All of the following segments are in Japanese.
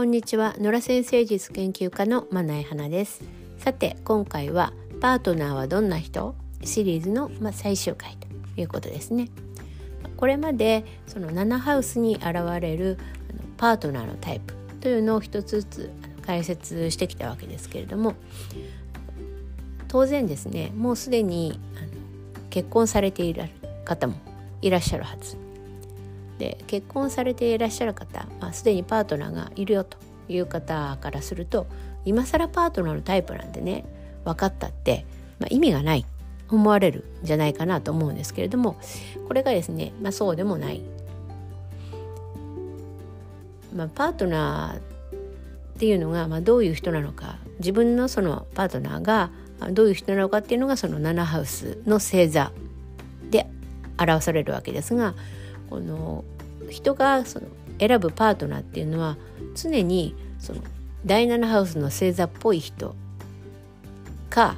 こんにちは。野良先生術研究家のまなえ花です。さて今回はパートナーはどんな人？シリーズの、ま、最終回ということですね。これまでその7ハウスに現れるパートナーのタイプというのを一つずつ解説してきたわけですけれども当然ですねもうすでに結婚されている方もいらっしゃるはず。で結婚されていらっしゃる方、ま、すでにパートナーがいるよという方からすると今更パートナーのタイプなんてね分かったって、まあ、意味がない思われるんじゃないかなと思うんですけれどもこれがですね、まあ、そうでもない。まあ、パートナーっていうのが、まあ、どういう人なのか自分のそのパートナーがどういう人なのかっていうのがその7ハウスの星座で表されるわけですがこの人がその選ぶパートナーっていうのは常にその第7ハウスの星座っぽい人か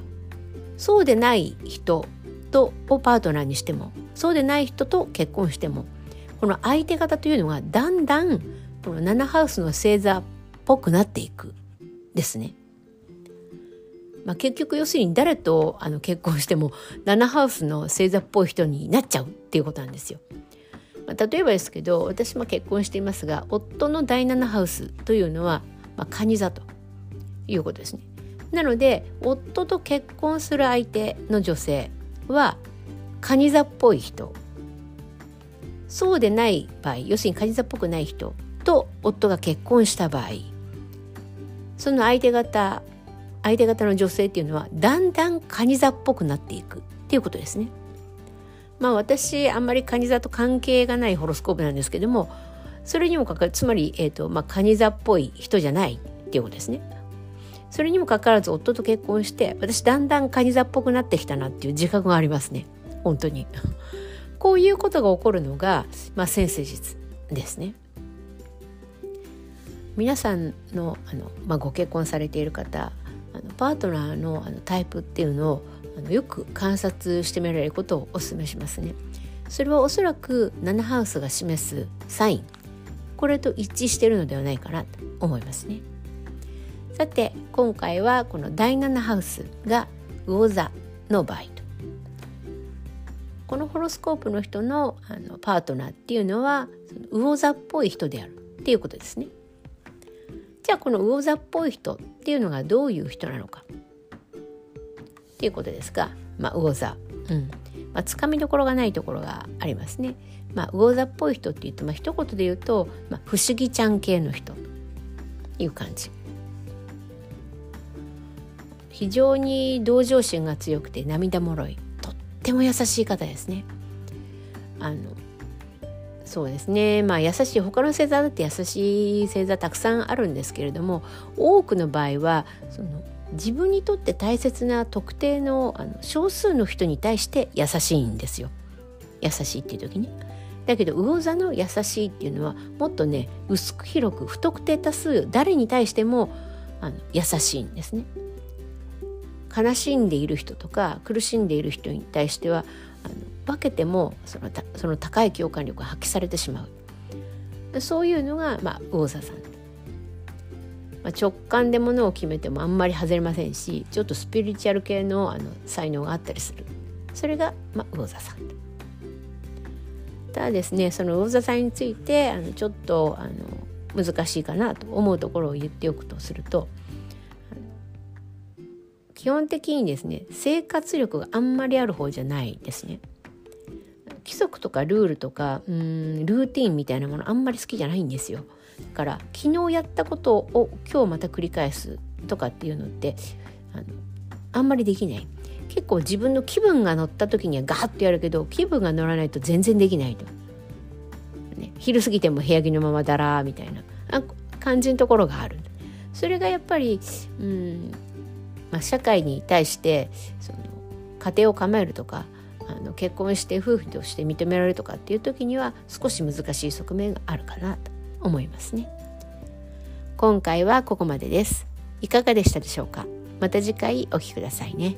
そうでない人とをパートナーにしてもそうでない人と結婚してもこの相手方というのがだんだんこの7ハウスの星座っぽくなっていくですね。まあ、結局要するに誰とあの結婚しても7ハウスの星座っぽい人になっちゃうっていうことなんですよ。まあ、例えばですけど私も結婚していますが夫の第7ハウスというのは、まあ、蟹座ということですね。なので夫と結婚する相手の女性は蟹座っぽい人そうでない場合要するに蟹座っぽくない人と夫が結婚した場合その相手方相手方の女性っていうのはだんだん蟹座っぽくなっていくっていうことですね。まあ私あんまり蟹座と関係がないホロスコープなんですけどもそれにもかかるつまり、えーとまあ、蟹座っぽい人じゃないっていうことですね。それにもかかわらず夫と結婚して私だんだん蟹座っぽくなってきたなっていう自覚がありますね本当に。こういうことが起こるのが、まあ、先生術ですね。皆さんのあの、まあ、ご結婚されている方パートナーのあのタイプっていうのをあのよく観察してみられることをお勧めしますね。それはおそらく7ハウスが示すサインこれと一致してるのではないかなと思いますね。さて今回はこの第7ハウスが魚座の場合とこのホロスコープの人のあのパートナーっていうのは魚座っぽい人であるっていうことですね。じゃあこの魚座っぽい人っていうのがどういう人なのかっていうことですが、まあ、魚座、うんまあ、つかみどころがないところがありますね。まあ、魚座っぽい人って言うと、まあ一言で言うと、まあ、不思議ちゃん系の人いう感じ。非常に同情心が強くて涙もろいとっても優しい方ですね。あのそうですねまあ優しい他の星座だって優しい星座たくさんあるんですけれども多くの場合はその自分にとって大切な特定のあの少数の人に対して優しいんですよ優しいっていう時に。だけど魚座の優しいっていうのはもっとね薄く広く不特定多数誰に対してもあの優しいんですね。悲しんでいる人とか苦しんでいる人に対してはあの分けてもそのその高い共感力が発揮されてしまう。そういうのが、まあ、魚座さん、まあ、直感でものを決めてもあんまり外れませんしちょっとスピリチュアル系のあの才能があったりする。それが、まあ、魚座さん。ただですねその魚座さんについてあのちょっとあの難しいかなと思うところを言っておくとすると基本的にですね生活力があんまりある方じゃないですね。規則とかルールとかうんルーティンみたいなものあんまり好きじゃないんですよ。だから昨日やったことを今日また繰り返すとかっていうのってあのあんまりできない。結構自分の気分が乗った時にはガーッとやるけど気分が乗らないと全然できないと。ね、昼過ぎても部屋着のままだらーみたいな感じのところがある。それがやっぱりうんまあ、社会に対してその家庭を構えるとかあの結婚して夫婦として認められるとかっていう時には少し難しい側面があるかなと思いますね。今回はここまでです。いかがでしたでしょうか？また次回お聴きくださいね。